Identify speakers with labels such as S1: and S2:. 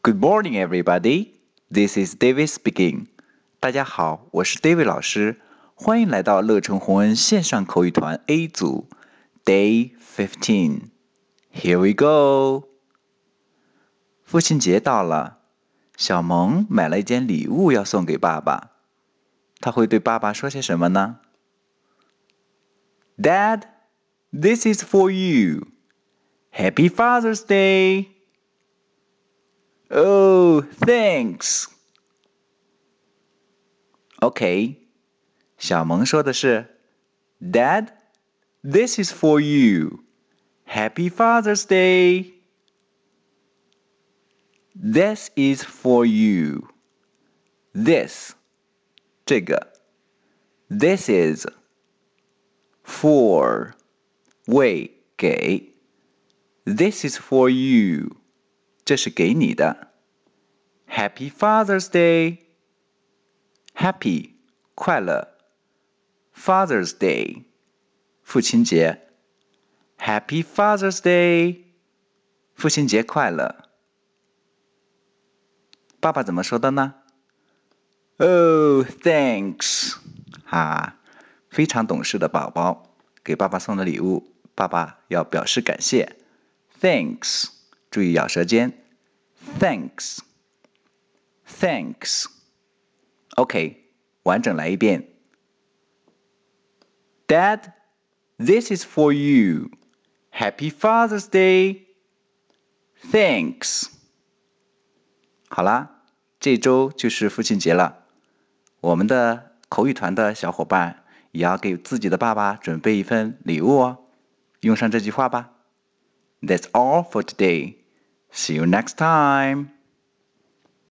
S1: Good morning, everybody. This is David speaking. 大家好，我是 David 老师，欢迎来到乐成宏恩线上口语团 A 组，Day Fifteen. Here we go. 父亲节到了，小萌买了一件礼物要送给爸爸。他会对爸爸说些什么呢？Dad, this is for you. Happy Father's Day. Oh, thanks. OK，小萌说的是，Dad, this is for you. Happy Father's Day. This is for you. This 这个，This is for 为给，This is for you， 这是给你的。Happy Father's Day，Happy 快乐，Father's Day 父亲节，Happy Father's Day，父亲节快乐。爸爸怎么说的呢？Oh, thanks！哈，非常懂事的宝宝给爸爸送的礼物，爸爸要表示感谢。Thanks，注意咬舌尖。Thanks，Thanks。OK，完整来一遍。Dad, this is for you. Happy Father's Day. Thanks。好啦，这周就是父亲节了。我们的口语团的小伙伴也要给自己的爸爸准备一份礼物哦，用上这句话吧。That's all for today. See you next time.